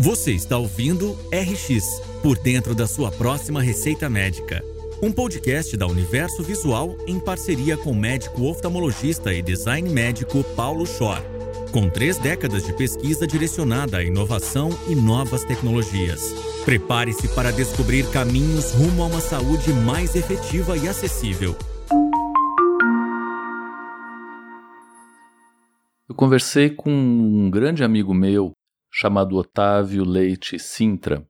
Você está ouvindo RX Por Dentro da Sua Próxima Receita Médica. Um podcast da Universo Visual em parceria com o médico oftalmologista e design médico Paulo Schor. Com três décadas de pesquisa direcionada à inovação e novas tecnologias. Prepare-se para descobrir caminhos rumo a uma saúde mais efetiva e acessível. Eu conversei com um grande amigo meu chamado Otávio Leite Sintra,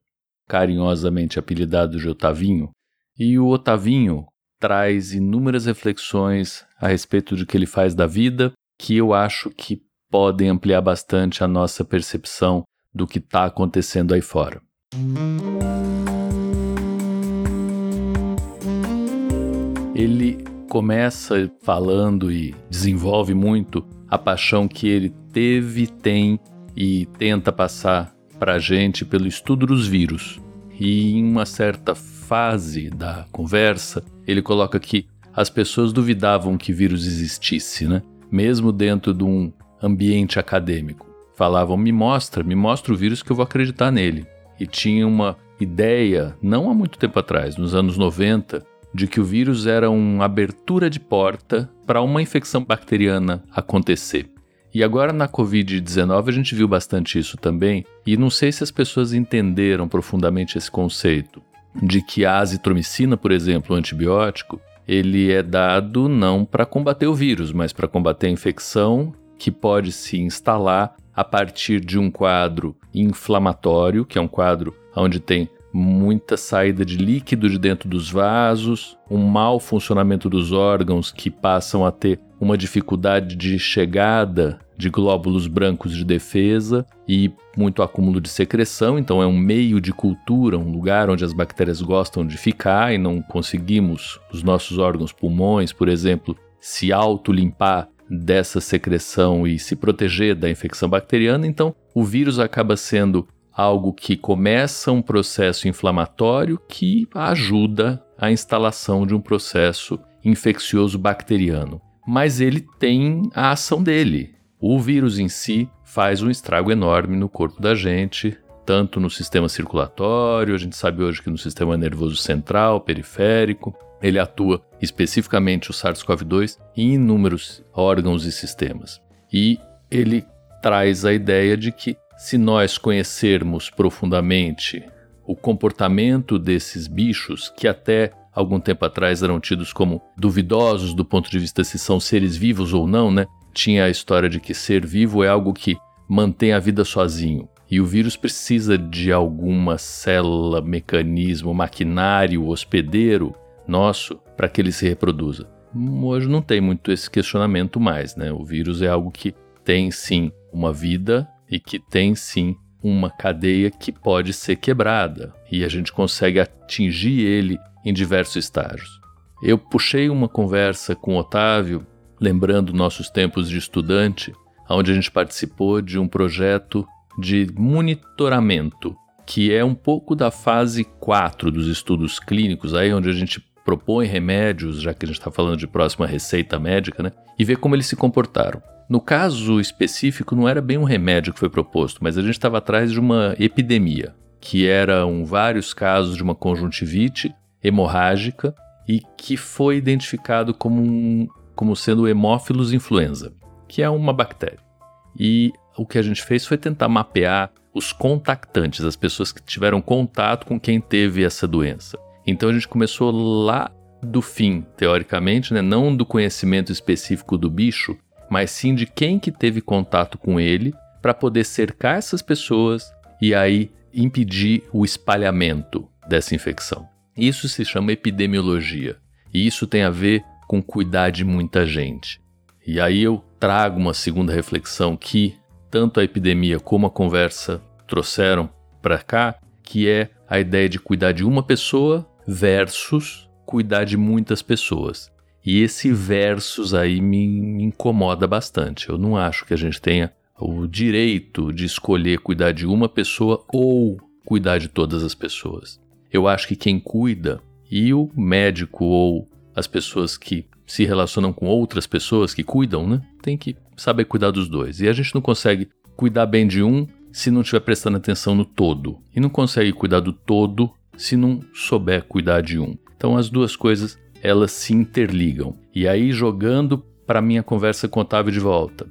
carinhosamente apelidado de Otavinho, e o Otavinho traz inúmeras reflexões a respeito de que ele faz da vida que eu acho que podem ampliar bastante a nossa percepção do que está acontecendo aí fora. Ele começa falando e desenvolve muito a paixão que ele teve, tem e tenta passar para a gente pelo estudo dos vírus. E em uma certa fase da conversa, ele coloca que as pessoas duvidavam que vírus existisse, né? mesmo dentro de um ambiente acadêmico. Falavam: me mostra, me mostra o vírus que eu vou acreditar nele. E tinha uma ideia, não há muito tempo atrás, nos anos 90, de que o vírus era uma abertura de porta para uma infecção bacteriana acontecer. E agora na Covid-19 a gente viu bastante isso também, e não sei se as pessoas entenderam profundamente esse conceito de que a azitromicina, por exemplo, o antibiótico, ele é dado não para combater o vírus, mas para combater a infecção que pode se instalar a partir de um quadro inflamatório, que é um quadro onde tem muita saída de líquido de dentro dos vasos, um mau funcionamento dos órgãos que passam a ter uma dificuldade de chegada de glóbulos brancos de defesa e muito acúmulo de secreção, então é um meio de cultura, um lugar onde as bactérias gostam de ficar e não conseguimos os nossos órgãos pulmões, por exemplo, se autolimpar dessa secreção e se proteger da infecção bacteriana, então o vírus acaba sendo algo que começa um processo inflamatório que ajuda a instalação de um processo infeccioso bacteriano. Mas ele tem a ação dele. O vírus em si faz um estrago enorme no corpo da gente, tanto no sistema circulatório, a gente sabe hoje que no sistema nervoso central, periférico, ele atua especificamente o SARS-CoV-2 em inúmeros órgãos e sistemas. E ele traz a ideia de que se nós conhecermos profundamente o comportamento desses bichos, que até algum tempo atrás eram tidos como duvidosos do ponto de vista se são seres vivos ou não, né? Tinha a história de que ser vivo é algo que mantém a vida sozinho. E o vírus precisa de alguma célula, mecanismo, maquinário, hospedeiro nosso para que ele se reproduza. Hoje não tem muito esse questionamento mais, né? O vírus é algo que tem sim uma vida e que tem sim uma cadeia que pode ser quebrada e a gente consegue atingir ele em diversos estágios. Eu puxei uma conversa com Otávio, lembrando nossos tempos de estudante, onde a gente participou de um projeto de monitoramento, que é um pouco da fase 4 dos estudos clínicos, aí onde a gente propõe remédios, já que a gente está falando de próxima receita médica, né? E ver como eles se comportaram. No caso específico, não era bem um remédio que foi proposto, mas a gente estava atrás de uma epidemia, que eram vários casos de uma conjuntivite hemorrágica e que foi identificado como, um, como sendo hemófilos influenza, que é uma bactéria. E o que a gente fez foi tentar mapear os contactantes, as pessoas que tiveram contato com quem teve essa doença. Então a gente começou lá do fim, teoricamente, né? não do conhecimento específico do bicho, mas sim de quem que teve contato com ele para poder cercar essas pessoas e aí impedir o espalhamento dessa infecção. Isso se chama epidemiologia. E isso tem a ver com cuidar de muita gente. E aí eu trago uma segunda reflexão que tanto a epidemia como a conversa trouxeram para cá, que é a ideia de cuidar de uma pessoa versus cuidar de muitas pessoas. E esse versus aí me incomoda bastante. Eu não acho que a gente tenha o direito de escolher cuidar de uma pessoa ou cuidar de todas as pessoas. Eu acho que quem cuida e o médico ou as pessoas que se relacionam com outras pessoas que cuidam, né? Tem que saber cuidar dos dois. E a gente não consegue cuidar bem de um se não estiver prestando atenção no todo. E não consegue cuidar do todo se não souber cuidar de um. Então as duas coisas elas se interligam. E aí jogando para minha conversa com Otávio de volta,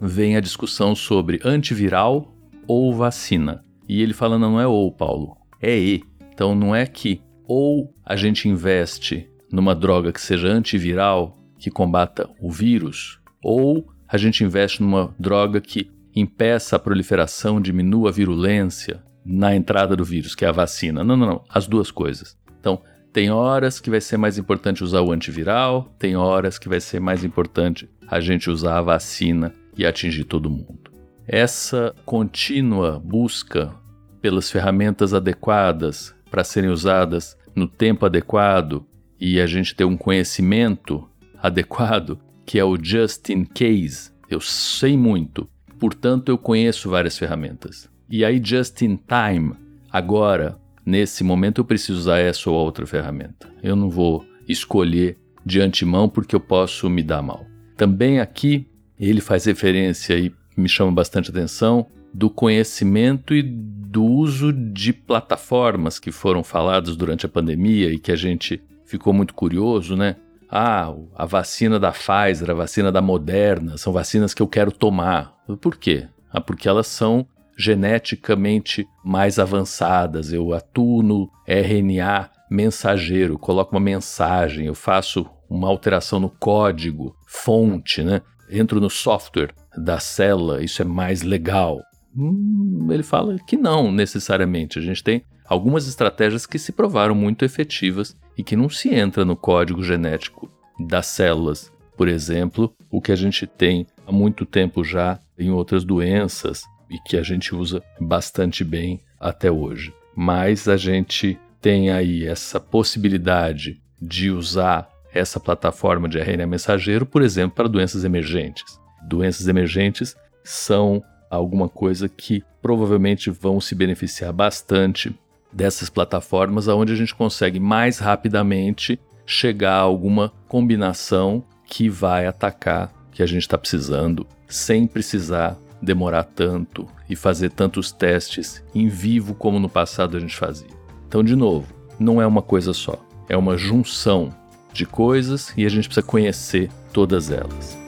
vem a discussão sobre antiviral ou vacina. E ele fala não é ou, Paulo, é e. Então não é que ou a gente investe numa droga que seja antiviral, que combata o vírus, ou a gente investe numa droga que impeça a proliferação, diminua a virulência na entrada do vírus, que é a vacina. Não, não, não. As duas coisas. Então, tem horas que vai ser mais importante usar o antiviral, tem horas que vai ser mais importante a gente usar a vacina e atingir todo mundo. Essa contínua busca pelas ferramentas adequadas para serem usadas no tempo adequado e a gente ter um conhecimento adequado, que é o just in case. Eu sei muito, portanto eu conheço várias ferramentas. E aí, just in time, agora, nesse momento, eu preciso usar essa ou outra ferramenta. Eu não vou escolher de antemão porque eu posso me dar mal. Também aqui ele faz referência e me chama bastante atenção do conhecimento e do uso de plataformas que foram faladas durante a pandemia e que a gente ficou muito curioso, né? Ah, a vacina da Pfizer, a vacina da Moderna, são vacinas que eu quero tomar. Por quê? Ah, porque elas são geneticamente mais avançadas. Eu atuo no RNA mensageiro, coloco uma mensagem, eu faço uma alteração no código, fonte, né? Entro no software da célula, isso é mais legal. Hum, ele fala que não necessariamente. A gente tem algumas estratégias que se provaram muito efetivas e que não se entra no código genético das células. Por exemplo, o que a gente tem há muito tempo já em outras doenças e que a gente usa bastante bem até hoje. Mas a gente tem aí essa possibilidade de usar essa plataforma de RNA mensageiro, por exemplo, para doenças emergentes. Doenças emergentes são alguma coisa que provavelmente vão se beneficiar bastante dessas plataformas, onde a gente consegue mais rapidamente chegar a alguma combinação que vai atacar que a gente está precisando, sem precisar demorar tanto e fazer tantos testes em vivo como no passado a gente fazia. Então, de novo, não é uma coisa só, é uma junção de coisas e a gente precisa conhecer todas elas.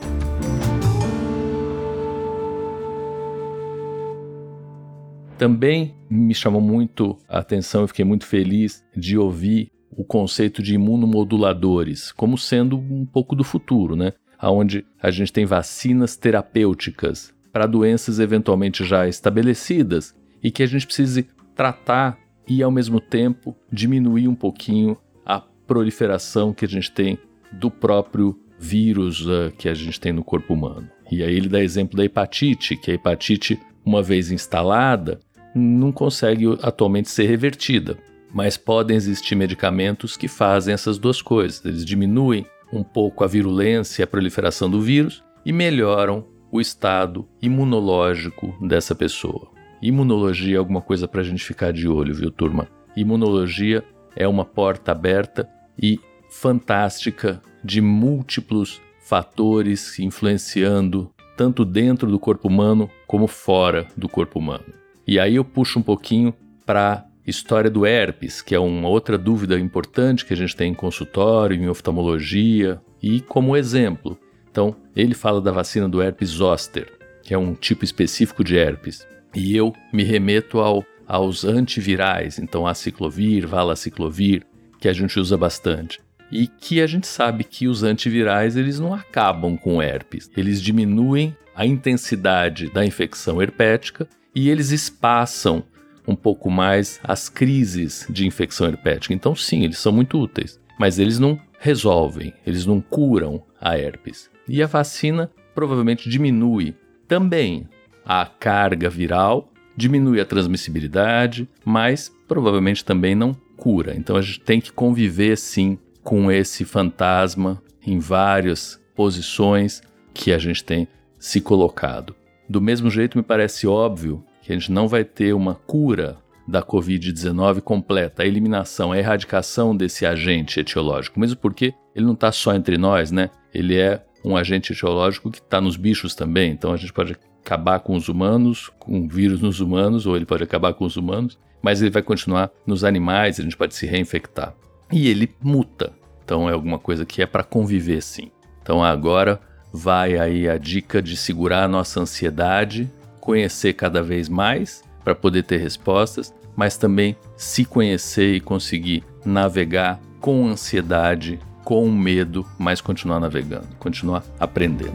Também me chamou muito a atenção e fiquei muito feliz de ouvir o conceito de imunomoduladores como sendo um pouco do futuro, né? Onde a gente tem vacinas terapêuticas para doenças eventualmente já estabelecidas e que a gente precise tratar e ao mesmo tempo diminuir um pouquinho a proliferação que a gente tem do próprio vírus uh, que a gente tem no corpo humano. E aí ele dá exemplo da hepatite, que a hepatite, uma vez instalada, não consegue atualmente ser revertida. Mas podem existir medicamentos que fazem essas duas coisas. Eles diminuem um pouco a virulência e a proliferação do vírus e melhoram o estado imunológico dessa pessoa. Imunologia é alguma coisa para a gente ficar de olho, viu, turma? Imunologia é uma porta aberta e fantástica de múltiplos fatores influenciando tanto dentro do corpo humano como fora do corpo humano. E aí eu puxo um pouquinho para história do herpes, que é uma outra dúvida importante que a gente tem em consultório, em oftalmologia, e como exemplo. Então, ele fala da vacina do herpes zoster, que é um tipo específico de herpes. E eu me remeto ao, aos antivirais, então a ciclovir, valaciclovir, que a gente usa bastante. E que a gente sabe que os antivirais eles não acabam com o herpes, eles diminuem a intensidade da infecção herpética e eles espaçam um pouco mais as crises de infecção herpética. Então, sim, eles são muito úteis, mas eles não resolvem, eles não curam a herpes. E a vacina provavelmente diminui também a carga viral, diminui a transmissibilidade, mas provavelmente também não cura. Então a gente tem que conviver sim com esse fantasma em várias posições que a gente tem se colocado. Do mesmo jeito, me parece óbvio que a gente não vai ter uma cura da Covid-19 completa, a eliminação, a erradicação desse agente etiológico, mesmo porque ele não está só entre nós, né? Ele é um agente etiológico que está nos bichos também, então a gente pode acabar com os humanos, com o vírus nos humanos, ou ele pode acabar com os humanos, mas ele vai continuar nos animais, a gente pode se reinfectar. E ele muta. Então é alguma coisa que é para conviver sim. Então agora vai aí a dica de segurar a nossa ansiedade, conhecer cada vez mais para poder ter respostas, mas também se conhecer e conseguir navegar com ansiedade, com medo, mas continuar navegando, continuar aprendendo.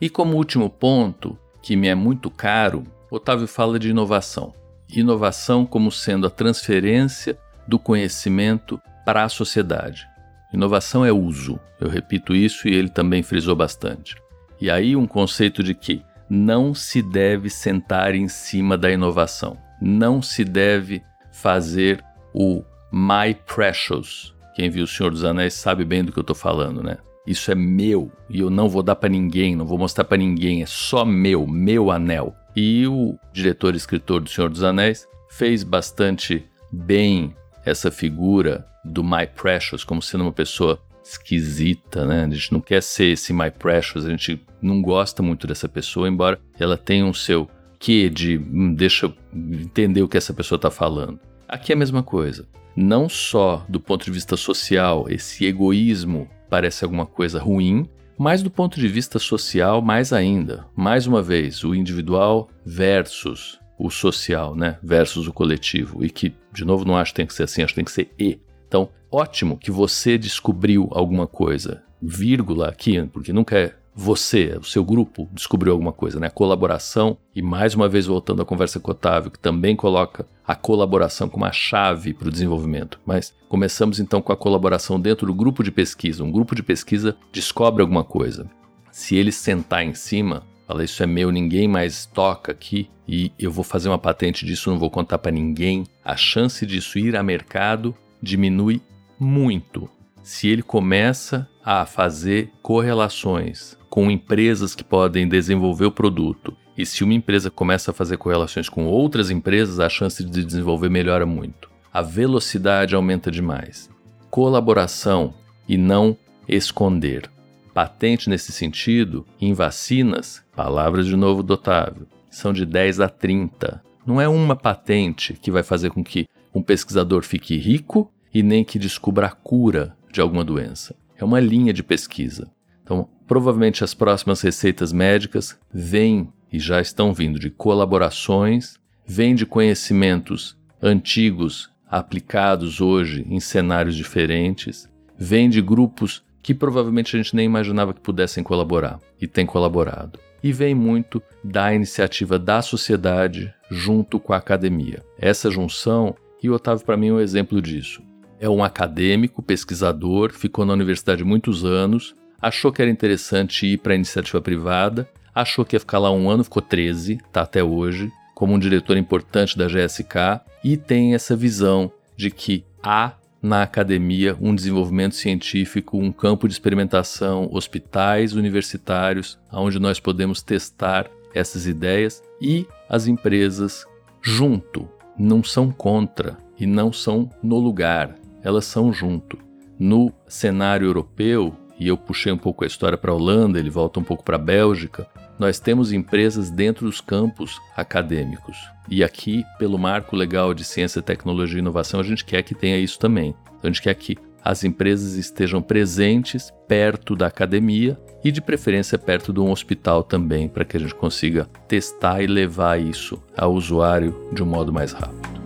E como último ponto, que me é muito caro, Otávio fala de inovação. Inovação como sendo a transferência do conhecimento para a sociedade. Inovação é uso, eu repito isso e ele também frisou bastante. E aí um conceito de que não se deve sentar em cima da inovação, não se deve fazer o my precious. Quem viu O Senhor dos Anéis sabe bem do que eu estou falando, né? Isso é meu e eu não vou dar para ninguém, não vou mostrar para ninguém, é só meu, meu anel. E o diretor e escritor do Senhor dos Anéis fez bastante bem essa figura do My Precious como sendo uma pessoa esquisita, né? A gente não quer ser esse My Precious, a gente não gosta muito dessa pessoa, embora ela tenha um seu quê de hum, deixa eu entender o que essa pessoa está falando. Aqui é a mesma coisa. Não só do ponto de vista social, esse egoísmo parece alguma coisa ruim, mas do ponto de vista social, mais ainda. Mais uma vez, o individual versus o social, né? Versus o coletivo. E que, de novo, não acho que tem que ser assim, acho que tem que ser e. Então, ótimo que você descobriu alguma coisa. Vírgula aqui, porque nunca é você, o seu grupo, descobriu alguma coisa, né? Colaboração, e mais uma vez voltando à conversa com o Otávio, que também coloca a colaboração como a chave para o desenvolvimento. Mas começamos então com a colaboração dentro do grupo de pesquisa. Um grupo de pesquisa descobre alguma coisa. Se ele sentar em cima, fala isso é meu, ninguém mais toca aqui e eu vou fazer uma patente disso, não vou contar para ninguém. A chance disso ir a mercado diminui muito. Se ele começa a fazer correlações com empresas que podem desenvolver o produto. E se uma empresa começa a fazer correlações com outras empresas, a chance de desenvolver melhora muito. A velocidade aumenta demais. Colaboração e não esconder. Patente nesse sentido, em vacinas, palavras de novo do Otávio, são de 10 a 30. Não é uma patente que vai fazer com que um pesquisador fique rico e nem que descubra a cura de alguma doença. É uma linha de pesquisa. Então, provavelmente as próximas receitas médicas vêm e já estão vindo de colaborações, vêm de conhecimentos antigos aplicados hoje em cenários diferentes, vêm de grupos que provavelmente a gente nem imaginava que pudessem colaborar e têm colaborado. E vem muito da iniciativa da sociedade junto com a academia. Essa junção, e o Otávio para mim é um exemplo disso. É um acadêmico, pesquisador, ficou na universidade muitos anos, achou que era interessante ir para a iniciativa privada, achou que ia ficar lá um ano, ficou 13, tá até hoje, como um diretor importante da GSK, e tem essa visão de que há na academia um desenvolvimento científico, um campo de experimentação, hospitais universitários, onde nós podemos testar essas ideias e as empresas junto, não são contra e não são no lugar, elas são junto. No cenário europeu, e eu puxei um pouco a história para a Holanda, ele volta um pouco para a Bélgica, nós temos empresas dentro dos campos acadêmicos. E aqui, pelo marco legal de ciência, tecnologia e inovação, a gente quer que tenha isso também. Então, a gente quer que as empresas estejam presentes perto da academia e, de preferência, perto de um hospital também, para que a gente consiga testar e levar isso ao usuário de um modo mais rápido.